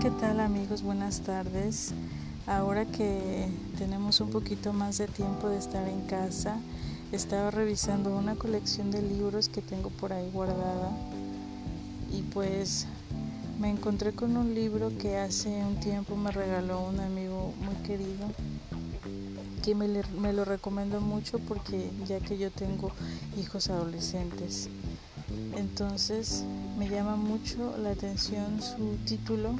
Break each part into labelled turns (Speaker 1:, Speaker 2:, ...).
Speaker 1: ¿qué tal amigos? Buenas tardes. Ahora que tenemos un poquito más de tiempo de estar en casa, estaba revisando una colección de libros que tengo por ahí guardada y pues me encontré con un libro que hace un tiempo me regaló un amigo muy querido que me, lo recomiendo mucho porque ya que yo tengo hijos adolescentes. Entonces me llama mucho la atención su título,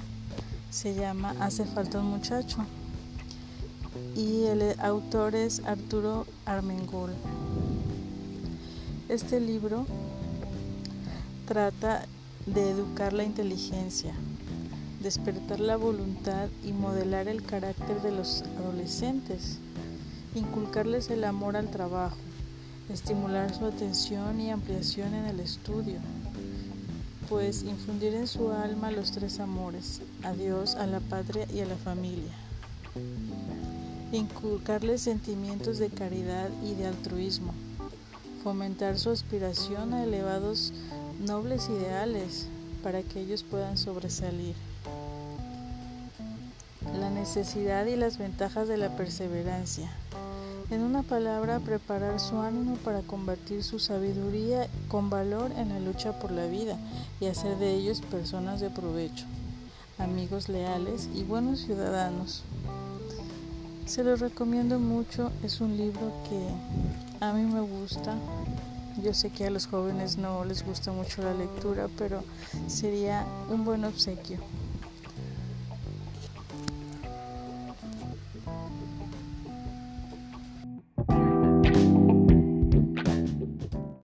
Speaker 1: se llama Hace falta un muchacho y el autor es Arturo Armengol. Este libro trata de educar la inteligencia, despertar la voluntad y modelar el carácter de los adolescentes, inculcarles el amor al trabajo, estimular su atención y ampliación en el estudio, pues infundir en su alma los tres amores, a Dios, a la patria y a la familia. Inculcarles sentimientos de caridad y de altruismo, fomentar su aspiración a elevados nobles ideales para que ellos puedan sobresalir. La necesidad y las ventajas de la perseverancia en una palabra, preparar su ánimo para convertir su sabiduría con valor en la lucha por la vida y hacer de ellos personas de provecho, amigos leales y buenos ciudadanos. Se los recomiendo mucho, es un libro que a mí me gusta. Yo sé que a los jóvenes no les gusta mucho la lectura, pero sería un buen obsequio.